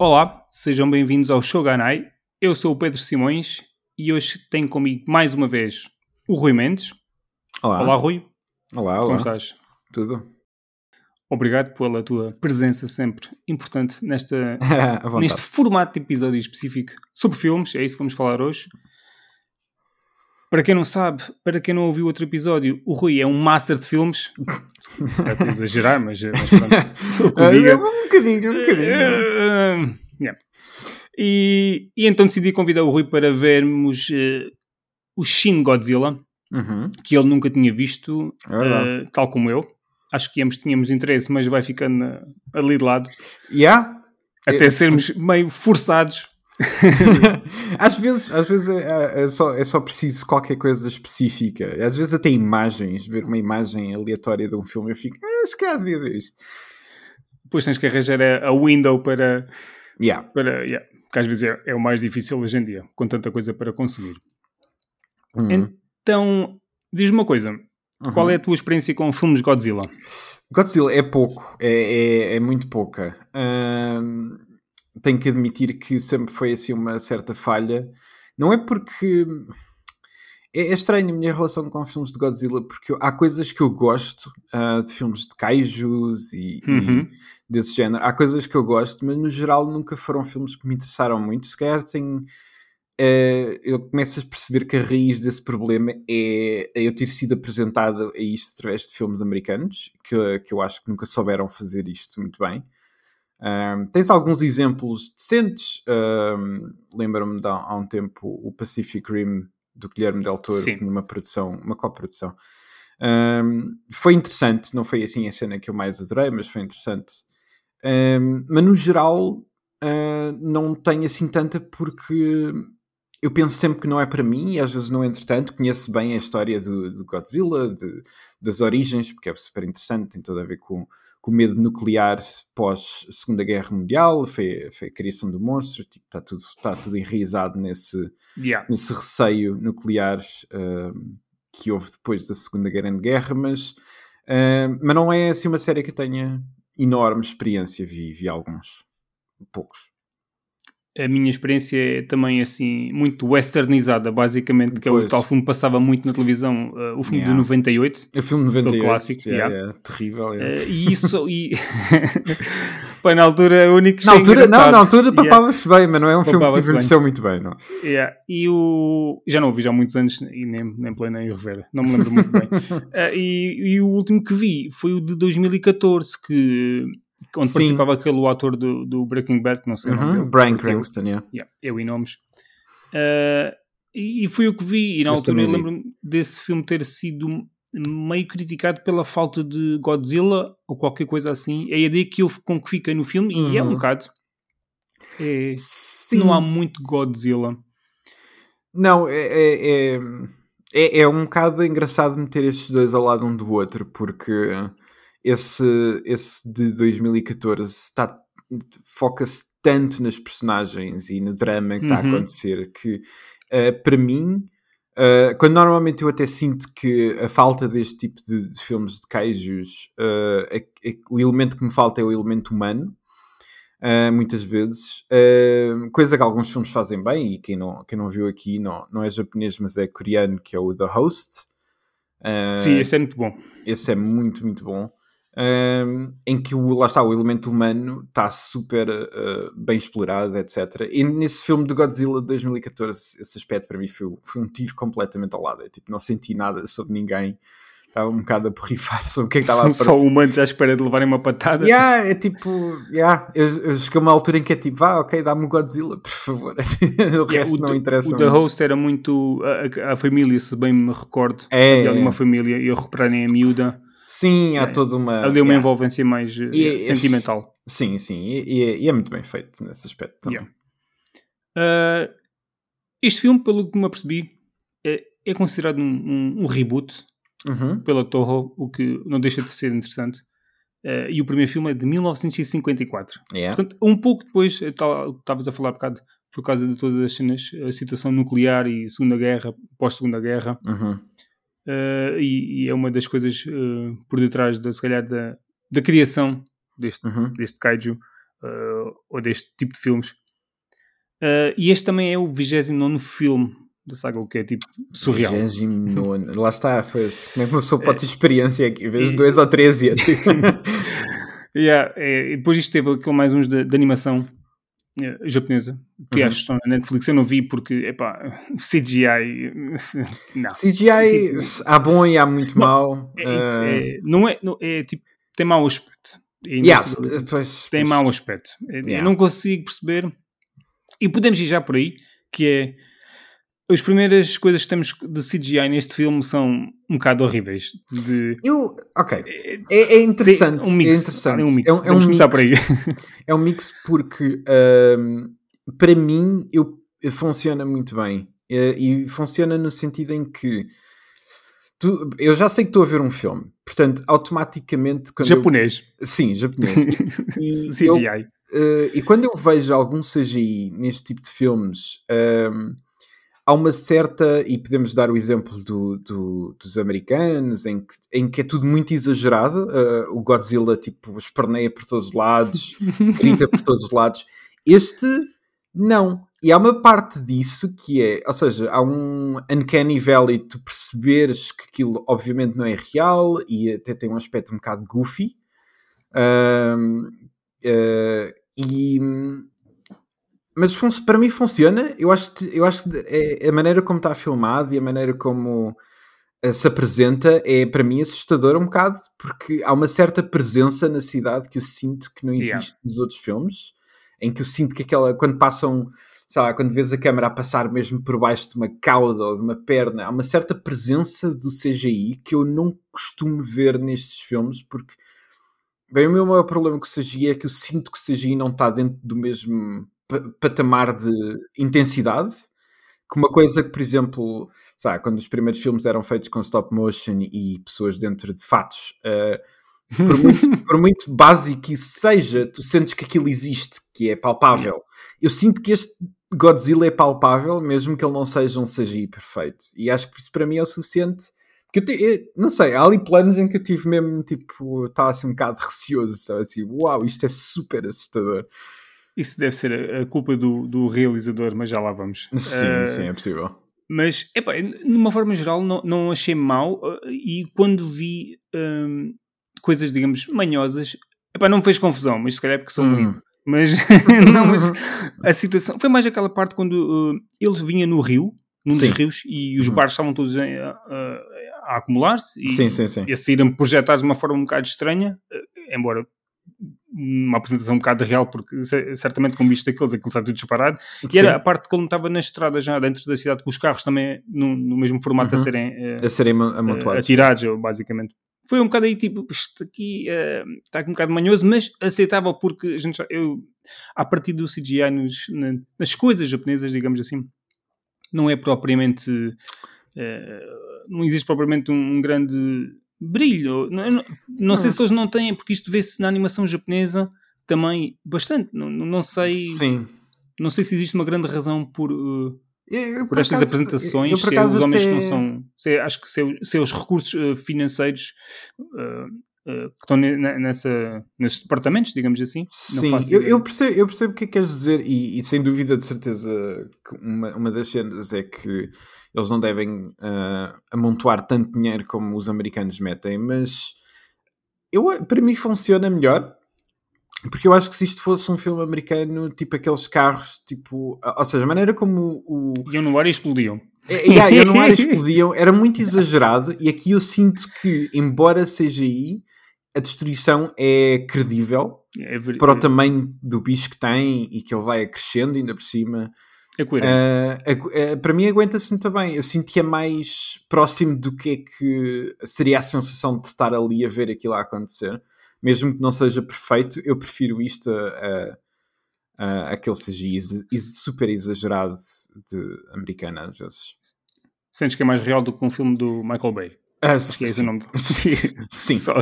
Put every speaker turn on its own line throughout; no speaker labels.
Olá, sejam bem-vindos ao Shoganai. Eu sou o Pedro Simões e hoje tenho comigo mais uma vez o Rui Mendes.
Olá.
Olá, Rui.
Olá, olá.
Como estás?
Tudo?
Obrigado pela tua presença sempre importante nesta, neste formato de episódio específico sobre filmes. É isso que vamos falar hoje. Para quem não sabe, para quem não ouviu outro episódio, o Rui é um master de filmes. Se calhar estou a exagerar, mas, mas pronto. Eu digo é-
um bocadinho, um bocadinho.
Uh, yeah. e, e então decidi convidar o Rui para vermos uh, o Shin Godzilla,
Uhum.
que ele nunca tinha visto,
É
uh, tal como eu. Acho que ambos tínhamos interesse, mas vai ficando ali de lado,
Yeah?
até
É-
sermos meio forçados.
às vezes, às vezes é, é só, é só preciso qualquer coisa específica. Às vezes até imagens, ver uma imagem aleatória de um filme, eu fico, ah, acho que há devia ver isto.
Depois tens que arranjar a, a window para.
Yeah.
para yeah, que às vezes é, é o mais difícil hoje em dia, com tanta coisa para consumir.
Uhum.
Então, diz-me uma coisa: qual
Uhum.
é a tua experiência com filmes Godzilla?
Godzilla é pouco, é, é, é muito pouca. Tenho que admitir que sempre foi assim uma certa falha. Não é porque. É, é estranho a minha relação com filmes de Godzilla, porque eu- há coisas que eu gosto ah, de filmes de kaijus e, e
Uhum.
desse género. Há coisas que eu gosto, mas no geral nunca foram filmes que me interessaram muito. Se calhar tenho. eh, eu começo a perceber que a raiz desse problema é, é eu ter sido apresentado a isto através de filmes americanos, que, que eu acho que nunca souberam fazer isto muito bem. Ahm, tens alguns exemplos decentes. ahm, Lembro-me de há, há um tempo o Pacific Rim do Guilherme Del Toro,
Sim.
numa produção, uma coprodução. Ahm, foi interessante, não foi assim a cena que eu mais adorei, mas foi interessante. Ahm, mas no geral, ah, não tenho assim tanta porque eu penso sempre que não é para mim e às vezes não entretanto. Conheço bem a história do, do Godzilla, de- das origens, porque é super interessante, tem tudo a ver com, com medo nuclear pós Segunda Guerra Mundial, foi, foi a criação do monstro, tipo, está tudo, está tudo enraizado nesse,
Yeah.
nesse receio nuclear ahm, que houve depois da Segunda Grande Guerra, mas, ahm, mas não é assim uma série que eu tenha enorme experiência, vi, vi alguns, poucos.
A minha experiência é também assim muito westernizada, basicamente, que é o
Pois.
tal filme que passava muito na televisão, uh, o filme
Yeah.
de 98.
O filme 98,
clássico,
yeah,
yeah.
terrível.
uh, e isso, e Pá, na altura, o único que
na, altura, não, na altura papava-se bem, mas não é um filme que envelheceu muito bem, não.
E o. Já não o vi já há muitos anos e nem, nem planei rever, não me lembro muito bem. Uh, e, e o último que vi foi o de 2014, que, onde
Sim.
participava aquele ator do, do Breaking Bad, que não sei o nome
Uhum,
dele, eu-
Cranston, yeah.
Yeah, eu e nomes. Uh, e, e foi o que vi. E na
Esse
altura eu lembro-me desse filme ter sido meio criticado pela falta de Godzilla ou qualquer coisa assim. É a ideia que eu com que fiquei no filme, e é um
Uhum.
bocado. É, não há muito Godzilla.
Não, é, é, é, é, é um bocado engraçado meter estes dois ao lado um do outro, porque esse, esse de 2014 está, foca-se tanto nas personagens e no drama que está a
Uhum.
acontecer que, eh, para mim, eh, quando normalmente eu até sinto que a falta deste tipo de, de filmes de kaijus, eh, é- é- o elemento que me falta é o elemento humano. Uh, muitas vezes, Uh, coisa que alguns filmes fazem bem, e quem não, quem não viu aqui não, não é japonês, mas é coreano, que é o The Host. Uh,
Sim, esse é muito bom.
esse é muito, muito bom. Um, em que o, lá está, o elemento humano está super uh, bem explorado, etc. E nesse filme do Godzilla de 2014, esse aspecto para mim foi, foi um tiro completamente ao lado. Eu, tipo, não senti nada sobre ninguém. Estava um bocado a borrifar sobre o que é que estava a
São
aparecer.
só humanos à espera de levarem uma patada.
Yeah, é tipo, yeah, eu, eu cheguei a uma altura em que é tipo, vá, ok, dá-me o Godzilla, por favor. o resto
o,
não interessa.
o The. Host era muito. A, a- família, se bem me recordo,
É,
havia ali
é.
família e recuperarem a miúda.
Sim, há
É.
toda uma.
Ali uma
yeah.
envolvência mais eh,
E- e-
sentimental.
Sim, sim, e, e é, e é muito bem feito nesse aspecto também.
Yeah. Uh, este filme, pelo que me apercebi, é, é considerado um, um- um reboot
Uhum.
pela Toho, o que não deixa de ser interessante. Uh, e o primeiro filme é de 1954.
Yeah.
Portanto, um pouco depois, estavas a falar há bocado, por causa de todas as cenas, a situação nuclear e Segunda Guerra, pós-Segunda Guerra,
Uhum.
Uh, e, e é uma das coisas uh, por detrás, da, se calhar, da, da criação deste,
Uhum.
deste kaiju. uh, ou deste tipo de filmes. E este também é o 29 filme da saga, o que é tipo surreal.
29. Lá está, faz, como é que uma pessoa pode ter experiência aqui? Vezes 2 ou 13. Tipo.
yeah, é, e depois isto teve aquele mais uns de, de animação japonesa, que uhum. acho que estão na Netflix. Eu não vi porque, epá, CGI.
não. CGI há bom e há muito não, mau.
É, isso, uh... é, não é, não, é tipo, tem mau aspecto.
Yes, pois,
tem pois. mau aspecto. Yeah. Eu não consigo perceber. E podemos ir já por aí, que é as primeiras coisas que temos de CGI neste filme são um bocado horríveis. De...
Eu, ok. É, é interessante.
Um mix.
É interessante.
É um mix. É Vamos é um começar mix, por
aí. é um mix porque, um, para mim, eu, funciona muito bem. E, e funciona no sentido em que tu, eu já sei que estou a ver um filme, portanto, automaticamente.
japonês.
Eu, sim, japonês.
E CGI.
Eu, uh, e quando eu vejo algum CGI neste tipo de filmes. Um, há uma certa, e podemos dar o exemplo do, do, dos americanos, em que, em que é tudo muito exagerado. Uh, o Godzilla, tipo, esperneia por todos os lados, grita por todos os lados. Este, não. E há uma parte disso que é, ou seja, há um uncanny valley, tu perceberes que aquilo obviamente não é real e até tem um aspecto um bocado goofy. Uh, uh, e mas para mim funciona. Eu acho que, eu acho que é, a maneira como está filmado e a maneira como uh, se apresenta é para mim assustadora um bocado, porque há uma certa presença na cidade que eu sinto que não existe yeah. nos outros filmes, em que eu sinto que aquela, quando passam, sei lá, quando vês a câmera a passar mesmo por baixo de uma cauda ou de uma perna, há uma certa presença do CGI que eu não costumo ver nestes filmes, porque bem, o meu maior problema com o CGI é que eu sinto que o CGI não está dentro do mesmo patamar de intensidade que uma coisa que, por exemplo, sabe, quando os primeiros filmes eram feitos com stop motion e pessoas dentro de fatos, uh, por, muito, por, muito, básico isso seja, tu sentes que aquilo existe, que é palpável. Eu sinto que este Godzilla é palpável, mesmo que ele não seja um CGI perfeito. E acho que isso para mim é o suficiente. Porque eu, te, eu não sei, há ali planos em que eu tive mesmo, tipo, estava assim um bocado receoso, estava assim, uau, isto é super assustador.
Isso deve ser a culpa do, do realizador, mas já lá vamos.
Sim, uh, sim, é possível.
Mas, epá, numa forma geral, não, não achei mal. Uh, e quando vi um, coisas, digamos, manhosas, epá, não me fez confusão, mas se calhar é porque sou hum. muito. Mas, não, mas a situação foi mais aquela parte quando uh, ele vinha no rio, num sim. dos rios, e os uhum. bares estavam todos a, a, a acumular-se e,
sim, sim, sim.
e a saírem projetados de uma forma um bocado estranha, embora uma apresentação um bocado real, porque certamente com visto daqueles, aquilo está tudo disparado. Sim. E era a parte que ele estava na estrada já dentro da cidade, com os carros também no, no mesmo formato uhum. a serem, uh,
a serem amontoados.
atirados, basicamente. Foi um bocado aí tipo, isto aqui uh, está aqui um bocado manhoso, mas aceitável porque a gente já, eu, a partir do CGI nos, na, nas coisas japonesas, digamos assim, não é propriamente. Uh, não existe propriamente um, um grande brilho. Não, não, não sei se eles não têm, porque isto vê-se na animação japonesa também bastante. Não, não sei.
Sim.
Não sei se existe uma grande razão por. Uh, eu, por, por estas acaso, apresentações, eu, eu, se os homens até... não são. Se, acho que se, se os recursos uh, financeiros uh, uh, que estão nessa, nesses departamentos, digamos assim.
Sim, eu, eu, percebo, eu percebo o que é que queres dizer, e, e sem dúvida, de certeza, que uma, uma das cenas é que eles não devem uh, amontoar tanto dinheiro como os americanos metem, mas eu, para mim funciona melhor. Porque eu acho que se isto fosse um filme americano, tipo aqueles carros, tipo, ou seja, a maneira como o.
Iam no ar e explodiam.
É, yeah, iam no ar e explodiam, era muito exagerado. E aqui eu sinto que, embora seja aí, a destruição é credível é para o tamanho do bicho que tem e que ele vai crescendo ainda por cima.
É coerente.
Uh, uh, para mim aguenta-se muito bem. Eu sinto que é mais próximo do que é que seria a sensação de estar ali a ver aquilo a acontecer. Mesmo que não seja perfeito, eu prefiro isto a, a, a aquele CGI super exagerado de americana às vezes.
Sentes que é mais real do que um filme do Michael Bay?
Ah, Acho que é esse o nome. Sim, sim. Só,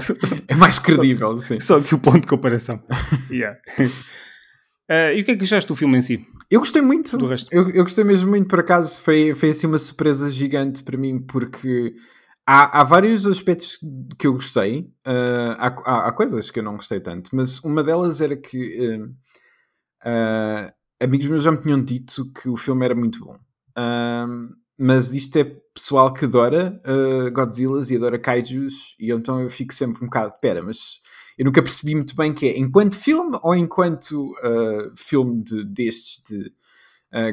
é mais credível, sim.
Só que o ponto de comparação. yeah. Uh, e o que é que achaste do filme em si?
Eu gostei muito. Do resto. Eu, eu gostei mesmo muito, por acaso, foi, foi assim uma surpresa gigante para mim, porque há, há vários aspectos que eu gostei, uh, há, há, há, coisas que eu não gostei tanto, mas uma delas era que uh, amigos meus já me tinham dito que o filme era muito bom. Mas isto é pessoal que adora Godzillas e adora Kaijus, e então eu fico sempre um bocado, pera, mas eu nunca percebi muito bem que é enquanto filme ou enquanto filme de, destes de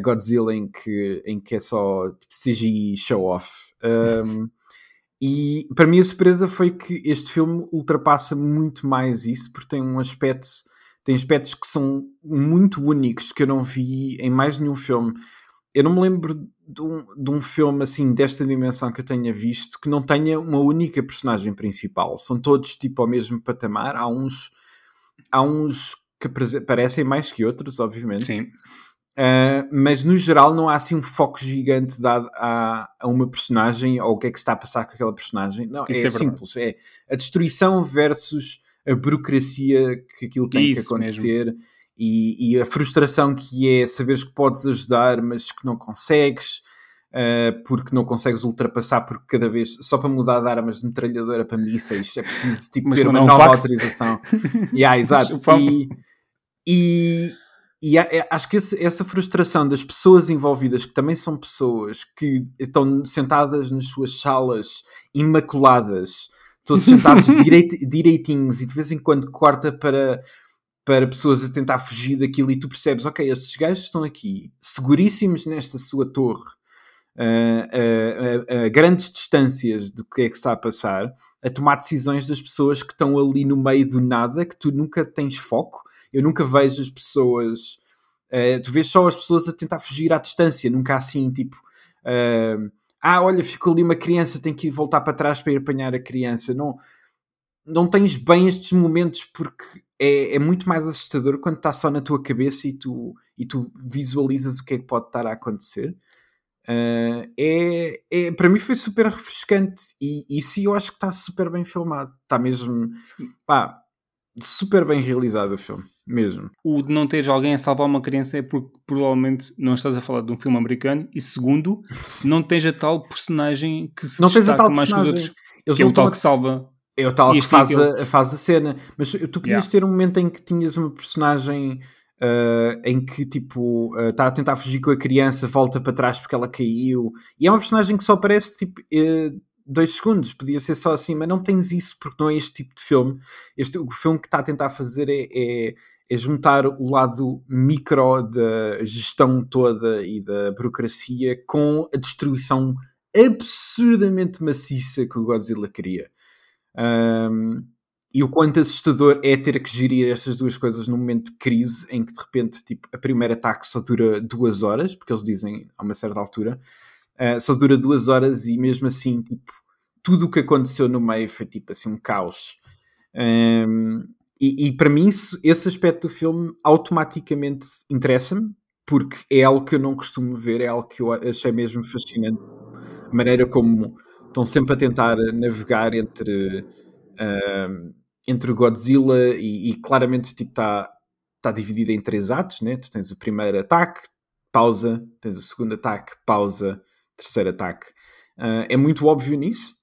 Godzilla em que, em que é só tipo, CGI show-off. Um, e para mim a surpresa foi que este filme ultrapassa muito mais isso, porque tem um aspecto, tem aspectos que são muito únicos que eu não vi em mais nenhum filme. Eu não me lembro de um, de um filme assim desta dimensão que eu tenha visto que não tenha uma única personagem principal. São todos tipo ao mesmo patamar. Há uns, há uns que parecem mais que outros, obviamente.
Sim.
Uh, mas no geral não há assim um foco gigante dado a, a, uma personagem ou o que é que está a passar com aquela personagem. Não, Isso é, é simples. É a destruição versus a burocracia que aquilo tem Isso que acontecer e, e, a frustração que é saberes que podes ajudar, mas que não consegues. Uh, porque não consegues ultrapassar, porque cada vez só para mudar de armas de metralhadora para mísseis é preciso tipo, ter uma nova fax. autorização. yeah, exato. e, e, e é, acho que esse, essa frustração das pessoas envolvidas, que também são pessoas que estão sentadas nas suas salas imaculadas, todos sentados direit, direitinhos, e de vez em quando corta para, para pessoas a tentar fugir daquilo, e tu percebes, ok, estes gajos estão aqui, seguríssimos nesta sua torre, a, a, a, grandes distâncias do que é que está a passar, a tomar decisões das pessoas que estão ali no meio do nada, que tu nunca tens foco eu nunca vejo as pessoas. Uh, tu vês só as pessoas a tentar fugir à distância, nunca assim, tipo. Uh, ah, olha, ficou ali uma criança, tem que ir voltar para trás para ir apanhar a criança. Não, não tens bem estes momentos porque é, é muito mais assustador quando está só na tua cabeça e tu, e tu visualizas o que é que pode estar a acontecer. Uh, é, é, para mim foi super refrescante e, sim, eu acho que está super bem filmado. Está mesmo pá, super bem realizado o filme mesmo.
O de não teres alguém a salvar uma criança é porque provavelmente não estás a falar de um filme americano e segundo, não tens a tal personagem que se não tens a tal mais que os outros. Eles que é o tal que salva.
É o tal que faz a, faz a cena. Mas tu podias yeah. ter um momento em que tinhas uma personagem uh, em que tipo está uh, a tentar fugir com a criança, volta para trás porque ela caiu. E é uma personagem que só aparece tipo. Uh, dois segundos, podia ser só assim, mas não tens isso porque não é este tipo de filme. Este, o filme que está a tentar fazer é, é é juntar o lado micro da gestão toda e da burocracia com a destruição absurdamente maciça que o Godzilla queria. Um, e o quanto assustador é ter que gerir estas duas coisas num momento de crise em que de repente tipo, a primeiro ataque só dura duas horas, porque eles dizem a uma certa altura, uh, só dura duas horas e mesmo assim tipo, tudo o que aconteceu no meio foi tipo assim um caos. Um, e, e para mim, isso, esse aspecto do filme automaticamente interessa-me, porque é algo que eu não costumo ver, é algo que eu achei mesmo fascinante. A maneira como estão sempre a tentar navegar entre, uh, entre Godzilla e, e claramente está tipo, tá, tá dividida em três atos, né? Tu tens o primeiro ataque, pausa, tens o segundo ataque, pausa, terceiro ataque. Uh, é muito óbvio nisso.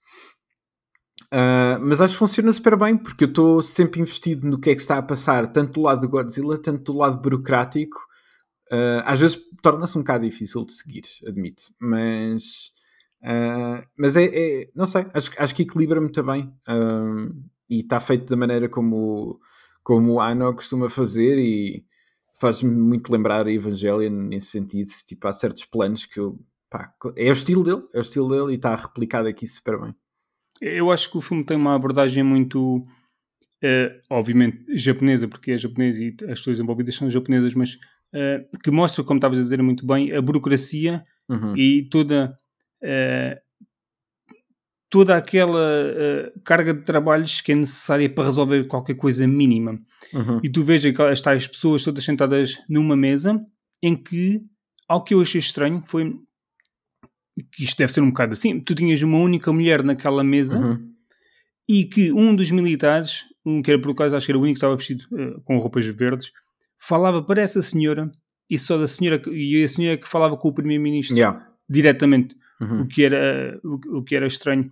Uh, mas acho que funciona super bem porque eu estou sempre investido no que é que está a passar, tanto do lado do Godzilla, tanto do lado burocrático. Uh, às vezes torna-se um bocado difícil de seguir, admito, mas, uh, mas é, é, não sei, acho, acho que equilibra muito bem e está feito da maneira como, como o Ano costuma fazer e faz-me muito lembrar a Evangelion nesse sentido. Tipo, há certos planos que eu, pá, é o estilo dele, é o estilo dele e está replicado aqui super bem.
Eu acho que o filme tem uma abordagem muito, uh, obviamente, japonesa, porque é japonês e as pessoas envolvidas são japonesas, mas uh, que mostra, como estavas a dizer muito bem, a burocracia uhum. e toda. Uh, toda aquela carga de trabalhos que é necessária para resolver qualquer coisa mínima. Uhum. E tu vejas aquelas tais pessoas todas sentadas numa mesa em que algo que eu achei estranho foi que isto deve ser um bocado assim, tu tinhas uma única mulher naquela mesa uhum. e que um dos militares, um que era por acaso acho que era o único que estava vestido uh, com roupas verdes, falava para essa senhora e só da senhora e a senhora que falava com o primeiro-ministro yeah. diretamente, uhum. o, que era, o, o, que era estranho.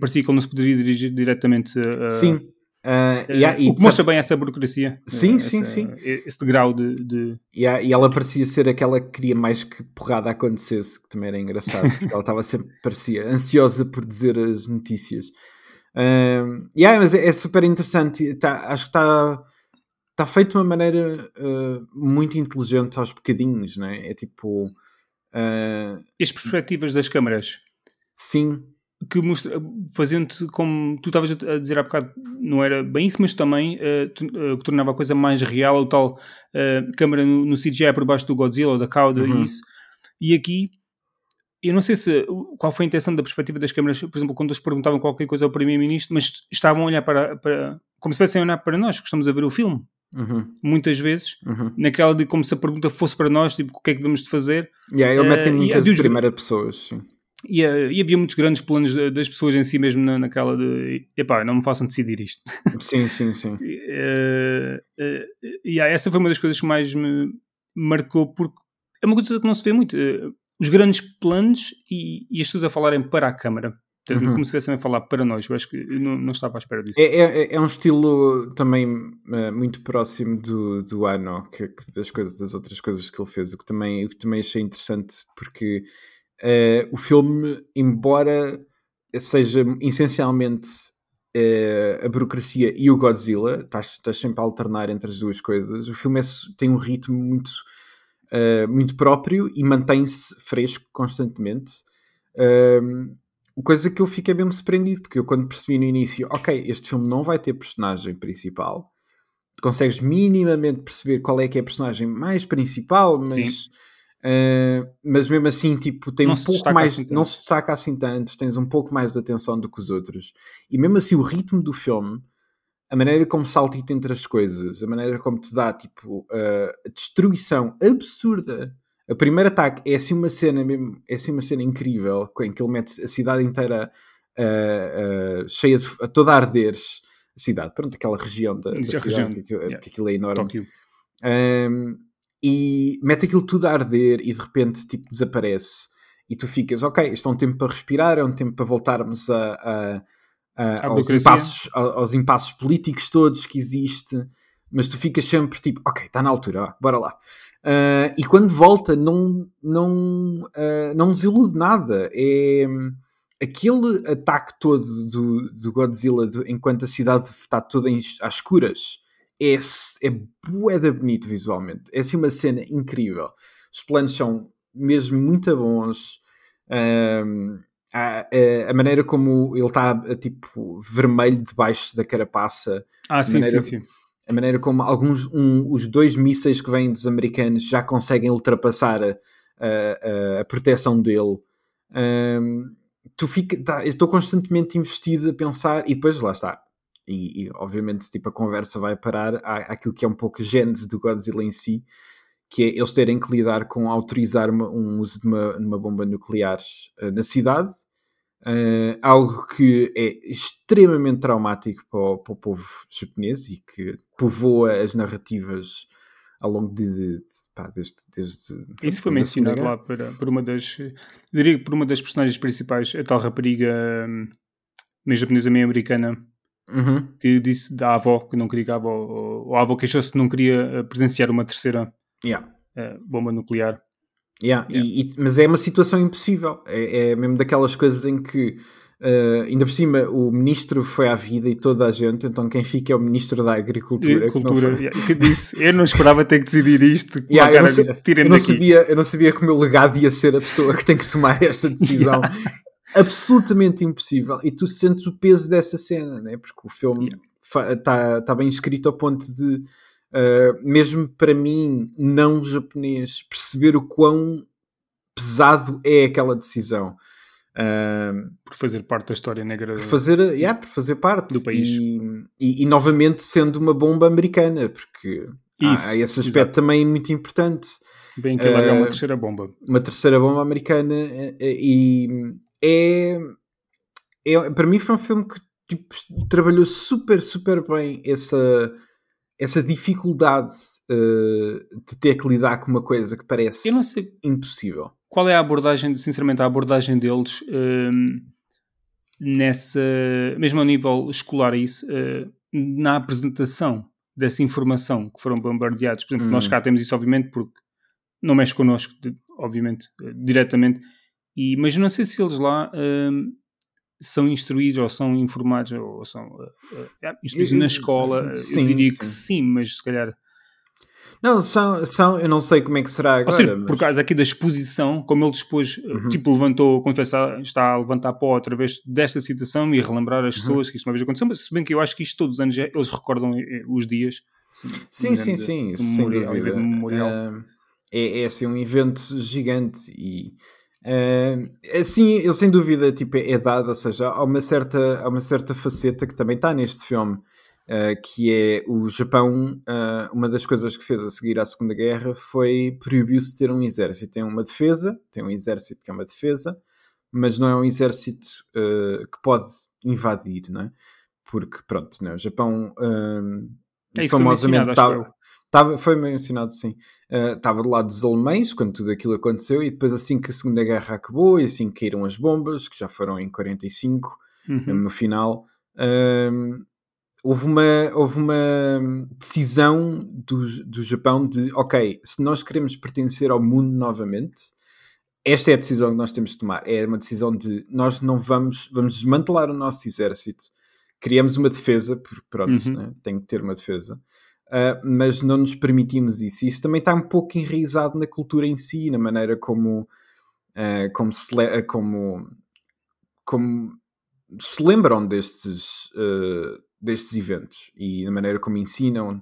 parecia que ele não se poderia dirigir diretamente a.
Sim. Uh, yeah,
o que mostra bem essa burocracia.
Sim,
uh,
sim, sim.
Esse grau de. de...
Yeah, e ela parecia ser aquela que queria mais que porrada acontecesse, que também era engraçado. ela estava sempre, parecia, ansiosa por dizer as notícias. Uh, yeah, mas é, é super interessante. Tá, acho que está tá feito de uma maneira uh, muito inteligente aos bocadinhos, não é? É tipo. Uh,
As perspectivas das câmaras.
Sim.
Que mostra, fazendo-te como tu estavas a dizer há bocado, não era bem isso, mas também uh, que tornava a coisa mais real, o tal câmara no, no CGI por baixo do Godzilla ou da cauda uhum. e isso. E aqui eu não sei se qual foi a intenção da perspectiva das câmaras, por exemplo, quando eles perguntavam qualquer coisa ao Primeiro-Ministro, mas estavam a olhar para, para como se estivessem a olhar para nós, que estamos a ver o filme.
Uhum.
Muitas vezes,
uhum.
naquela de como se a pergunta fosse para nós, tipo, o que é que devemos de fazer.
Yeah, ele uh, mete muitas uh, primeiras pessoas.
E, uh, e, havia muitos grandes planos das pessoas em si mesmo na, naquela de epá, não me façam decidir isto.
Sim, sim, sim.
uh, e yeah, essa foi uma das coisas que mais me marcou, porque é uma coisa que não se vê muito. os grandes planos e, e as pessoas a falarem para a câmara. Uhum. Como se estivessem a falar para nós. Eu acho que eu não, não estava à espera disso.
É, é, é um estilo também uh, muito próximo do, do Ano, que, das, coisas, das outras coisas que ele fez. O que também, o que também achei interessante, porque uh, o filme, embora seja essencialmente uh, a burocracia e o Godzilla, estás, estás sempre a alternar entre as duas coisas, o filme é, tem um ritmo muito, muito próprio e mantém-se fresco constantemente. Uh, coisa que eu fiquei mesmo surpreendido, porque eu quando percebi no início, ok, este filme não vai ter personagem principal, consegues minimamente perceber qual é que é a personagem mais principal, mas, uh, mas mesmo assim, tipo, tem não um pouco mais, assim não se destaca assim tanto, tens um pouco mais de atenção do que os outros. E mesmo assim, o ritmo do filme, a maneira como saltita entre as coisas, a maneira como te dá, tipo, uh, a destruição absurda o primeiro ataque é assim uma cena mesmo, é assim uma cena incrível em que ele mete a cidade inteira uh, uh, cheia de a toda a arderes. A cidade, pronto, aquela região da, da cidade, região. Que, yeah. que aquilo é enorme. Um, e mete aquilo tudo a arder e de repente tipo desaparece. E tu ficas, ok, isto é um tempo para respirar, é um tempo para voltarmos a, a, a aos, impassos, aos impassos políticos todos que existe, mas tu ficas sempre tipo, ok, está na altura, bora lá. Uh, e quando volta, não, não, uh, não nos ilude nada. É aquele ataque todo do, do Godzilla do, enquanto a cidade está toda em, às escuras. É, é boeda bonito visualmente. É assim uma cena incrível. Os planos são mesmo muito bons. Um, a, a, a, maneira como ele está tipo vermelho debaixo da carapaça.
Ah, sim,
maneira,
sim, sim
a maneira como alguns, um, os dois mísseis que vêm dos americanos já conseguem ultrapassar a, a, a proteção dele. Um, tu fica, tá, eu estou constantemente investido a pensar, e depois lá está. E, e, obviamente tipo, a conversa vai parar à, àquilo que é um pouco a gênese do Godzilla em si, que é eles terem que lidar com autorizar um uso de uma, uma bomba nuclear uh, na cidade Uh, algo que é extremamente traumático para o, para o, povo japonês e que povoa as narrativas ao longo de, de, de pá, desde, desde,
Isso foi mencionado lá por, por uma das diria por uma das personagens principais, a tal rapariga hum, meio japonesa, meio americana
uhum.
que disse da avó que não queria que a avó, ou a avó queixou-se que não queria eh, presenciar uma terceira
yeah.
uh, bomba nuclear
Yeah, yeah. E, e, mas é uma situação impossível. É, é mesmo daquelas coisas em que, uh, ainda por cima, o ministro foi à vida e toda a gente, então quem fica é o ministro da Agricultura.
Cultura, que, yeah, que disse: Eu não esperava ter que decidir isto.
Yeah, eu, não, sei, eu, não sabia, eu não sabia que o meu legado ia ser a pessoa que tem que tomar esta decisão. Absolutamente impossível. E tu sentes o peso dessa cena, né? porque o filme está tá bem escrito ao ponto de Uh, mesmo para mim, não japonês, perceber o quão pesado é aquela decisão. Uh,
por fazer parte da história negra
por fazer, yeah, por fazer parte
do país
e, e, e novamente sendo uma bomba americana porque Isso, há, esse aspecto exato. também muito importante
bem que ela uh, é uma ah, terceira bomba
uma terceira bomba americana e é, é para mim foi um filme que tipo, trabalhou super super bem essa essa dificuldade uh, de ter que lidar com uma coisa que parece impossível.
Qual é a abordagem, sinceramente, a abordagem deles? Uh, nessa, mesmo ao nível escolar, isso, uh, na apresentação dessa informação que foram bombardeados. Por exemplo, hum. nós cá temos isso, obviamente, porque não mexe connosco, obviamente, uh, diretamente. E, mas não sei se eles lá uh, são instruídos ou são informados ou são uh, instruídos na escola. Sim, eu diria sim. que sim, mas se calhar
não, são, são, eu não sei como é que será agora. Ou seja,
mas... por causa aqui da exposição, como ele depois, uhum. tipo, levantou, confesso, está, está a levantar pó outra vez desta situação e relembrar as uhum. pessoas que isto uma vez aconteceu, mas se bem que eu acho que isto todos os anos eles recordam eh, os dias.
Assim, sim, sim, sim, sem dúvida. Uh, é, é assim um evento gigante e uh, assim, ele sem dúvida tipo, é dado, ou seja, há uma certa, há uma certa faceta que também está neste filme Uh, que é o Japão, uh, uma das coisas que fez a seguir à Segunda Guerra foi proibiu-se ter um exército. Tem uma defesa, tem um exército que é uma defesa, mas não é um exército que pode invadir, não é? Porque, pronto, não, é? o Japão
é famosamente estava,
estava, foi mencionado sim, estava do lado dos alemães quando tudo aquilo aconteceu e depois assim que a Segunda Guerra acabou e assim que caíram as bombas, que já foram em 45, uhum. no final houve uma, houve uma decisão do, do Japão de, ok, se nós queremos pertencer ao mundo novamente, esta é a decisão que nós temos de tomar. É uma decisão de nós não vamos, vamos desmantelar o nosso exército, criamos uma defesa, porque pronto, uhum. né, tem que ter uma defesa, uh, mas não nos permitimos isso. Isso também está um pouco enraizado na cultura em si, na maneira como, uh, como, se, como, como se lembram destes. Uh, destes eventos e da maneira como ensinam.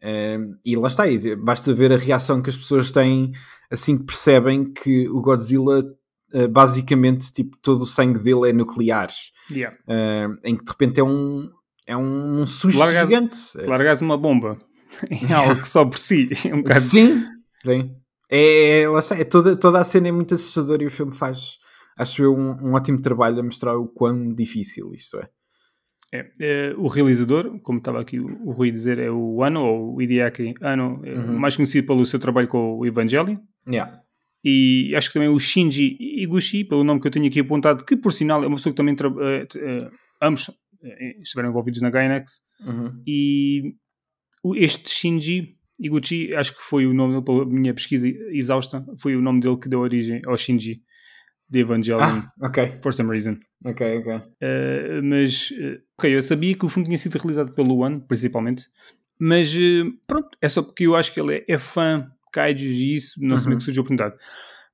Um, e lá está, basta ver a reação que as pessoas têm assim que percebem que o Godzilla, basicamente, tipo, todo o sangue dele é nuclear.
Yeah.
Em que de repente é um, é um susto
largas,
gigante.
Largas uma bomba em algo que só por si. É um
bocado... Sim, bem. É, é, é toda, toda a cena é muito assustadora e o filme faz, acho eu, um, um ótimo trabalho a mostrar o quão difícil isto é.
É, é, o realizador, como estava aqui o, o Rui a dizer, é o Ano, ou o Hideaki Ano, é uhum. mais conhecido pelo seu trabalho com o Evangelion.
Yeah.
E acho que também o Shinji Iguchi, pelo nome que eu tenho aqui apontado, que por sinal é uma pessoa que também uh, ambos estiveram envolvidos na Gainax.
Uhum.
E este Shinji Iguchi, acho que foi o nome, pela minha pesquisa exausta, foi o nome dele que deu origem ao Shinji de Evangelion.
Ah, ok.
For some reason.
Ok, ok.
Uh, mas, uh, ok, eu sabia que o filme tinha sido realizado pelo One, principalmente. Mas, uh, pronto, é só porque eu acho que ele é, é fã de kaijus e isso, não uhum. sei como é que surgiu a oportunidade.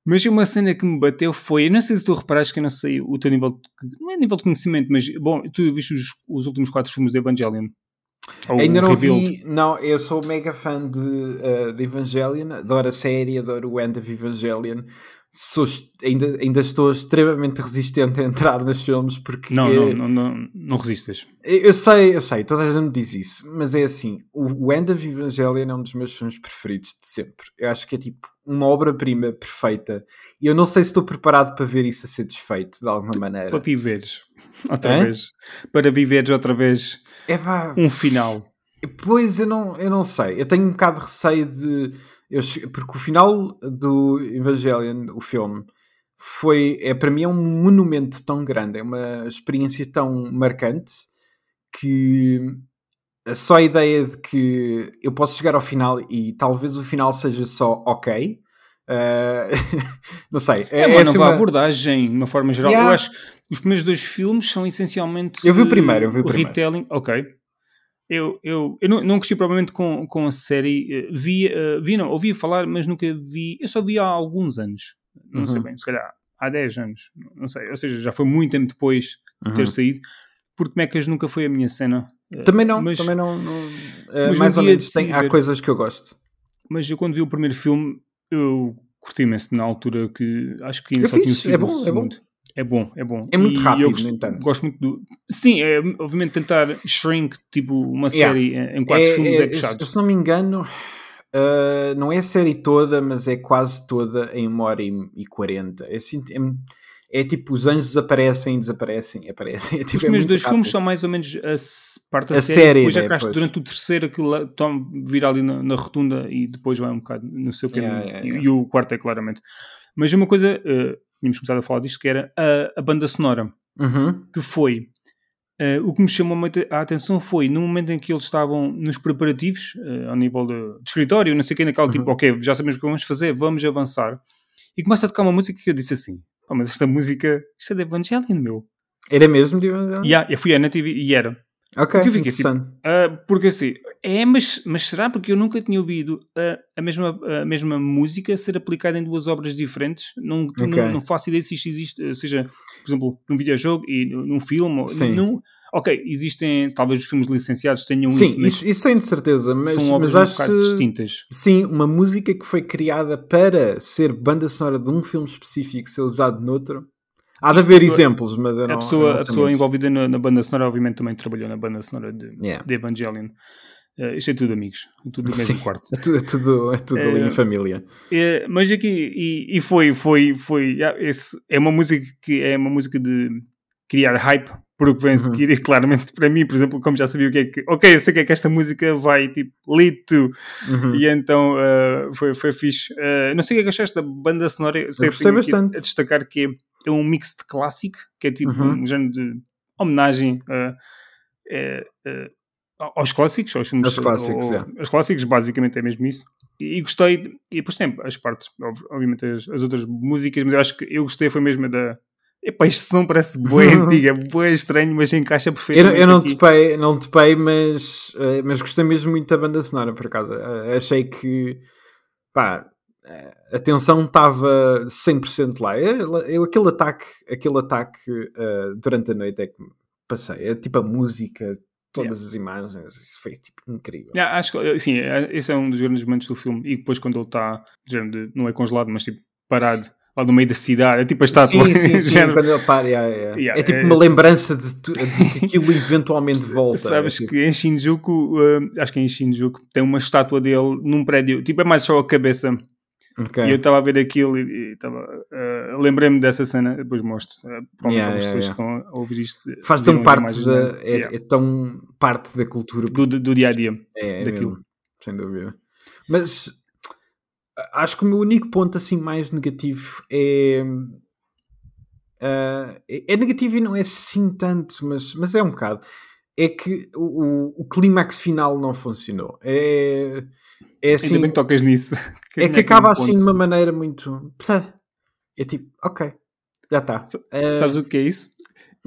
Mas uma cena que me bateu foi, eu não sei se tu reparaste que eu não sei o teu nível, de, não é nível de conhecimento, mas, bom, tu viste os, os últimos quatro filmes de Evangelion?
Ainda não vi, não, eu sou mega fã de, uh, de Evangelion, adoro a série, adoro o End of Evangelion, sou, ainda, ainda estou extremamente resistente a entrar nos filmes porque.
Não, é, não, não, não, não resistas.
Eu sei, eu sei, toda a gente diz isso, mas é assim: o, o End of Evangelion é um dos meus filmes preferidos de sempre. Eu acho que é tipo uma obra-prima perfeita e eu não sei se estou preparado para ver isso a ser desfeito de alguma maneira.
Para viveres outra Hã? vez. Para viveres outra vez
é,
um final.
Pois eu não, eu não sei. Eu tenho um bocado de receio de eu, porque o final do Evangelion, o filme, foi, é para mim é um monumento tão grande, é uma experiência tão marcante que só a ideia de que eu posso chegar ao final e talvez o final seja só ok. Uh, não sei.
É, é uma é nova uma... abordagem, de uma forma geral. Yeah. Eu acho que os primeiros dois filmes são essencialmente.
Eu vi o primeiro, eu vi o, o primeiro.
retelling. Ok eu, eu, eu não, não cresci provavelmente com, com a série. Eh, vi, uh, vi, não, ouvi falar, mas nunca vi. Eu só vi há alguns anos. Não uhum. sei bem, se calhar há 10 anos. Não sei. Ou seja, já foi muito tempo depois de ter uhum. saído. Porque Mecas nunca foi a minha cena.
Eh, também não, mas, também não. não uh, mais ou menos tem, há coisas que eu gosto.
Mas eu quando vi o primeiro filme, eu curti imenso na altura que acho que ainda só tinha sido
é bom, é bom.
É bom, é bom.
É muito e rápido,
gosto,
no entanto.
Gosto muito do. Sim, é obviamente tentar shrink, tipo, uma yeah. série em quatro é, filmes é, é puxado.
Se não me engano, uh, não é a série toda, mas é quase toda em uma hora e quarenta. É, assim, é, é, tipo, os anjos aparecem, desaparecem, aparecem. É, tipo,
os primeiros dois rápido. filmes são mais ou menos a parte da a série, série. Depois já cá durante o terceiro aquilo toma, vira ali na, na, rotunda e depois vai um bocado no seu caminho. Yeah, yeah, e, e, o quarto é claramente. Mas uma coisa. Uh, tínhamos começado a falar disto, que era a, a banda sonora.
Uhum.
que foi uh, o que me chamou a atenção foi no momento em que eles estavam nos preparativos, uh, ao nível de, de, escritório, não sei o que, naquele tipo,
Uhum.
ok, já sabemos o que vamos fazer, vamos avançar. E começa a tocar uma música que eu disse assim: "Pá, mas esta música, isto é de Evangelion, meu.
Era mesmo de Evangelion?
Yeah, eu fui à net e e era.
Ok,
Porque eu fiquei tipo,
interessante.
Ah, porque assim, é, mas, mas será porque eu nunca tinha ouvido ah, a, mesma, a mesma música ser aplicada em duas obras diferentes? Não,
Ok.
não, não faço ideia se isto existe, ou seja, por exemplo, num videojogo e num num filme.
Sim.
Não, ok, existem, talvez os filmes licenciados tenham
Sim,
isso, mas
isso, isso tenho de certeza, mas,
são obras
mas
um
acho
bocado
que
distintas.
sim, uma música que foi criada para ser banda sonora de um filme específico ser usado noutro. Há de haver
é-
exemplos, mas eu não,
a
eu
pessoa,
não
a pessoa envolvida na, na banda sonora, obviamente, também trabalhou na banda sonora de,
Yeah.
de Evangelion. Ah, isto é tudo amigos, tudo do mesmo quarto.
É tudo, é tudo, é tudo ali
É,
em família.
É, mas aqui, e, e foi, foi, foi, ah, esse, é uma música que é uma música de criar hype por o que vem a
Uhum.
seguir e claramente para mim, por exemplo, como já sabia o que é que, ok, eu sei o que é que esta música vai, tipo, lead to,
Uhum.
e então ah, foi, foi fixe. Ah, não sei o que é que achaste da banda sonora, sei que
gostei bastante.
a destacar que é, um mix de clássico, que é tipo
Uhum.
um género de homenagem ah, é, é, aos clássicos, aos filmes
Aos clássicos, é.
aos clássicos, basicamente é mesmo isso. E, e gostei, e depois tem as partes, ob- obviamente as, as outras músicas, mas eu acho que eu gostei foi mesmo a da. Epá, este som parece boa antiga, boa estranho, mas encaixa
Eu,
perfeitamente.
eu não
aqui.
topei, não topei mas, eh, mas gostei mesmo muito da banda sonora, por acaso. Eh, achei que pá, a tensão estava 100% lá. Eu, eu- aquele ataque, aquele ataque eh, durante a noite é que passei. É tipo a música, todas as imagens, isso foi tipo incrível.
Ah, acho que sim, é- esse é um dos grandes momentos do filme. E depois, quando ele está, não é congelado, mas tipo parado lá no meio da cidade, é tipo a estátua.
Sim, sim, sim, quando ele para, yeah, yeah.
Yeah,
é tipo
é
uma
esse-
lembrança de, tu, de que aquilo eventualmente volta.
Sabes
é tipo-
que em Shinjuku, uh, acho que em Shinjuku, tem uma estátua dele num prédio, tipo é mais só a cabeça.
Ok.
E eu estava a ver aquilo e, e uh, lembrei-me dessa cena, depois mostro. Uh, provavelmente
Yeah, yeah,
pessoas
yeah.
que estão a ouvir isto
Faz
viram
tão
as
parte da, é,
Yeah.
é tão parte da cultura
do, do dia a dia.
É, é
daquilo.
mesmo, sem dúvida. Mas acho que o meu único ponto assim mais negativo é. ah, é é negativo e não é assim tanto, mas, mas é um bocado. É que o, o, o clímax final não funcionou. É, é assim.
Ainda bem que tocas nisso.
é que
aqui
acaba
um
assim de uma maneira muito. É tipo, ok, já está. Ah,
Sabes o que é isso?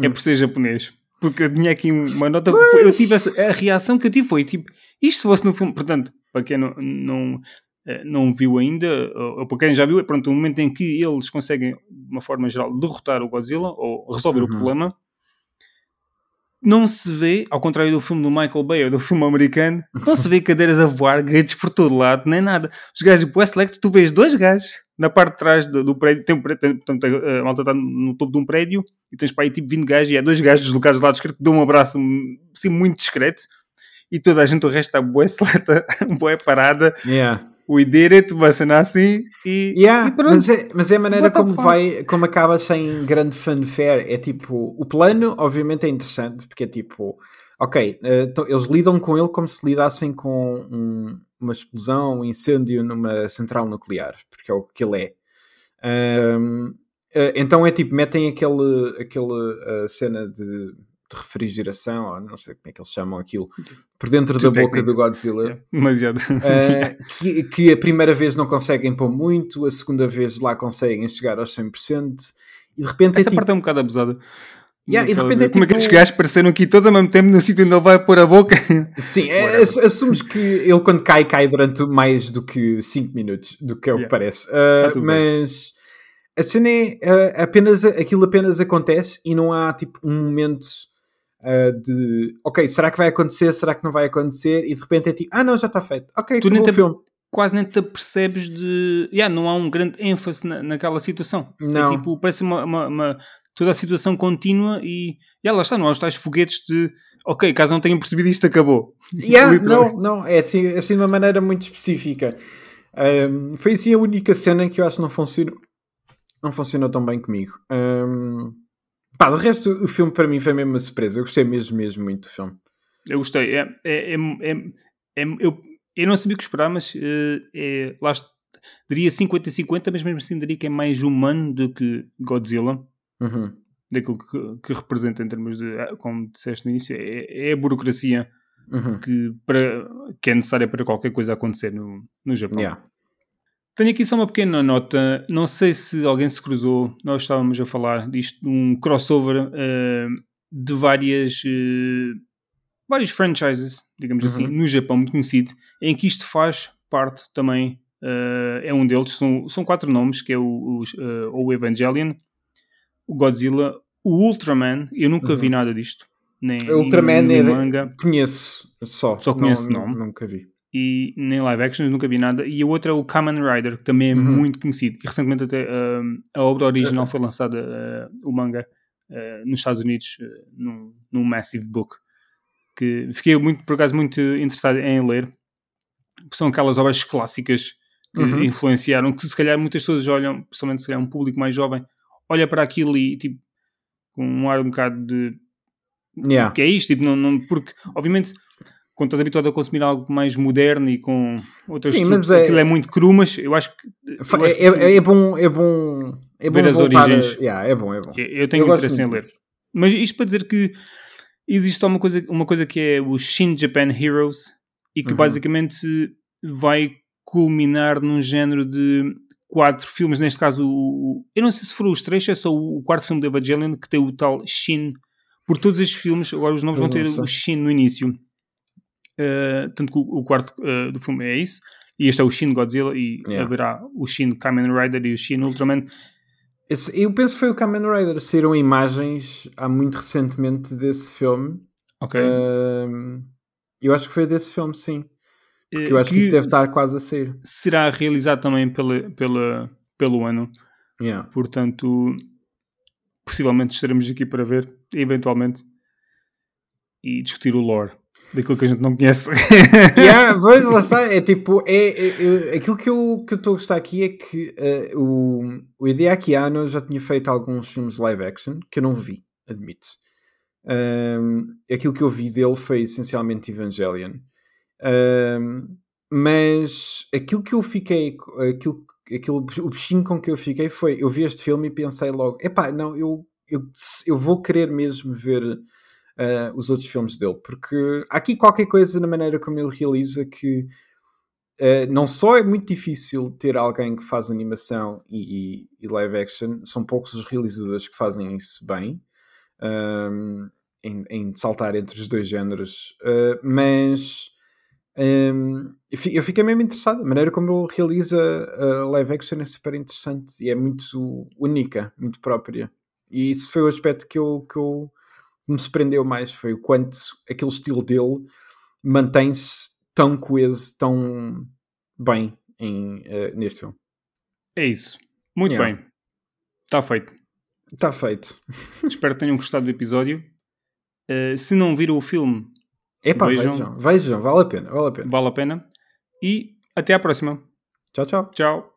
É
Hum.
por ser japonês. Porque eu tinha aqui uma nota. Eu tive essa- a reação que eu tive foi tipo, isto se fosse no filme. Portanto, para quem não, não, eh, não viu ainda, ou, para quem já viu, é pronto, o momento em que eles conseguem, de uma forma geral, derrotar o Godzilla ou resolver o
Uhum.
problema. Não se vê, ao contrário do filme do Michael Bay ou do filme americano, não se vê cadeiras a voar, gritos por todo lado, nem nada. Os gajos, o Select, tu vês dois gajos na parte de trás do, do prédio, tem um prédio, portanto, a malta está no topo de um prédio e tens para aí tipo 20 gajos e há dois gajos deslocados do lado esquerdo que dão um abraço assim muito discreto e toda a gente, o resto está bué seleta, bué parada,
yeah.
We did it, uma cena assim e,
Yeah,
e pronto.
mas, é, mas é a maneira
What
como vai, como acaba sem grande fanfare. É tipo, o plano, obviamente, é interessante, porque é tipo, ok, eh, então eles lidam com ele como se lidassem com um- uma explosão, um incêndio numa central nuclear, porque é o que ele é. Ahm, eh, então é tipo, metem aquele, aquele eh, cena de, de refrigeração, ou não sei como é que eles chamam aquilo, por dentro
Too
da boca do Godzilla.
Yeah, demasiado.
Uh, que, que a primeira vez não conseguem pôr muito, a segunda vez lá conseguem chegar aos 100%, e de repente é
Essa
tipo,
parte é um bocado abusada.
Yeah, e de repente é
como é que
tipo-
estes gajos apareceram aqui todos ao mesmo tempo no sítio onde ele vai pôr a boca?
sim, é, assumes que ele quando cai, cai durante mais do que 5 minutos, do que é o que
Yeah.
parece. Uh,
Tá tudo bem.
mas a cena é uh, apenas, aquilo apenas acontece e não há tipo um momento uh, de ok, será que vai acontecer, será que não vai acontecer, e de repente é tipo, ah não, já está feito, ok,
Tu nem te-
filme.
Quase nem te apercebes de. Yeah, não há um grande ênfase na, naquela situação.
Não.
É tipo, parece uma, uma- uma- toda a situação contínua e. Yeah, lá está, não há os tais foguetes de. Ok, caso não tenham percebido isto, acabou.
Yeah, não, não, é assim, é assim de uma maneira muito específica. Um, foi assim a única cena que eu acho que não funcionou, não funcionou tão bem comigo. Um, pá, de resto, o filme para mim foi mesmo uma surpresa. Eu gostei mesmo, mesmo muito do filme.
Eu gostei. É, é, é, é- é- eu, eu não sabia o que esperar, mas eh, é, lá diria 50-50, mas mesmo assim diria que é mais humano do que Godzilla.
Uhum.
daquilo que, que representa em termos de, ah, como disseste no início, é, é a burocracia
Uhum.
que, para, que é necessária para qualquer coisa acontecer no, no Japão.
Yeah.
Tenho aqui só uma pequena nota. Não sei se alguém se cruzou. Nós estávamos a falar disto, um crossover eh, de várias, eh, vários franchises, digamos assim, no Japão, muito conhecido, em que isto faz parte também. eh, é um deles. São, são quatro nomes, que é o, eh, o Evangelion, o Godzilla, o Ultraman. Eu nunca vi nada disto. Nem,
Ultraman
nem
é de-
manga
Conheço só.
Só conheço
Não-
o nome.
Nunca vi.
E nem live actions, nunca vi nada. E a outra é o Kamen Rider, que também é
Uhum.
muito conhecido. E recentemente até um, a obra original foi lançada, uh, o manga, uh, nos Estados Unidos, uh, num, num Massive Book. Que fiquei muito, por acaso, muito interessado em ler. São aquelas obras clássicas que
Uhum.
influenciaram, que se calhar muitas pessoas olham, principalmente se calhar um público mais jovem, olha para aquilo e tipo, com um ar um bocado de
Yeah.
que é isto, tipo, não, não, porque obviamente quando estás habituado a consumir algo mais moderno e com outras
Sim, mas é-
aquilo é muito cru, mas eu acho que, eu, acho
É,
que-
é- é bom, é bom, é bom
Ver as
voltar a-
origens.
Yeah, é bom, é bom.
eu- tenho
Eu
interesse em ler.
disso.
Mas isto para dizer que existe uma coisa, uma coisa que é o Shin Japan Heroes e que
Uhum.
basicamente vai culminar num género de quatro filmes, neste caso, o, eu não sei se foram os três, é só o, quarto filme de Evangelion que tem o tal Shin. Por todos estes filmes, agora os nomes vão ter
sei.
o Shin no início. Uh, tanto que o, o quarto uh, do filme é isso. E este é o Shin Godzilla e
Yeah.
haverá o Shin Kamen Rider e o Shin Ultraman.
Esse- eu penso que foi o Kamen Rider. Saíram imagens há muito recentemente desse filme.
Ok.
Ahm, eu acho que foi desse filme, sim. Porque eu
Uh,
acho que isso deve estar
se-
quase a sair.
será realizado também pela, pela, pelo ano.
Yeah.
Portanto, possivelmente estaremos aqui para ver, eventualmente, e discutir o lore daquilo que a gente não conhece.
Yeah, pois lá está, é tipo, é, é- é- aquilo que eu que eu estou a gostar aqui é que eh, o, o Hideaki Anno já tinha feito alguns filmes live action que eu não vi, admito. Ahm, aquilo que eu vi dele foi essencialmente Evangelion. Ahm, mas aquilo que eu fiquei, aquilo, aquilo, o bichinho com que eu fiquei foi, eu vi este filme e pensei logo, epá, não, eu, eu, eu vou querer mesmo ver uh, os outros filmes dele, porque há aqui qualquer coisa na maneira como ele realiza que uh, não só é muito difícil ter alguém que faz animação e, e live action, são poucos os realizadores que fazem isso bem, um, em, em saltar entre os dois géneros, uh, mas um, eu fi- eu fiquei mesmo interessado. A maneira como ele realiza a live action é super interessante e é muito única, muito própria. E isso foi o aspecto que eu, que eu me surpreendeu mais. Foi o quanto aquele estilo dele mantém-se tão coeso, tão bem em, eh, neste filme.
é isso. Muito
Yeah.
bem. Está feito.
Está feito.
Espero que tenham gostado do episódio. Uh, se não viram o filme,
Epá,
Vejam.
vejam, vejam, vale a pena, vale a pena.
vale a pena. E até à próxima.
Tchau, tchau.
Tchau.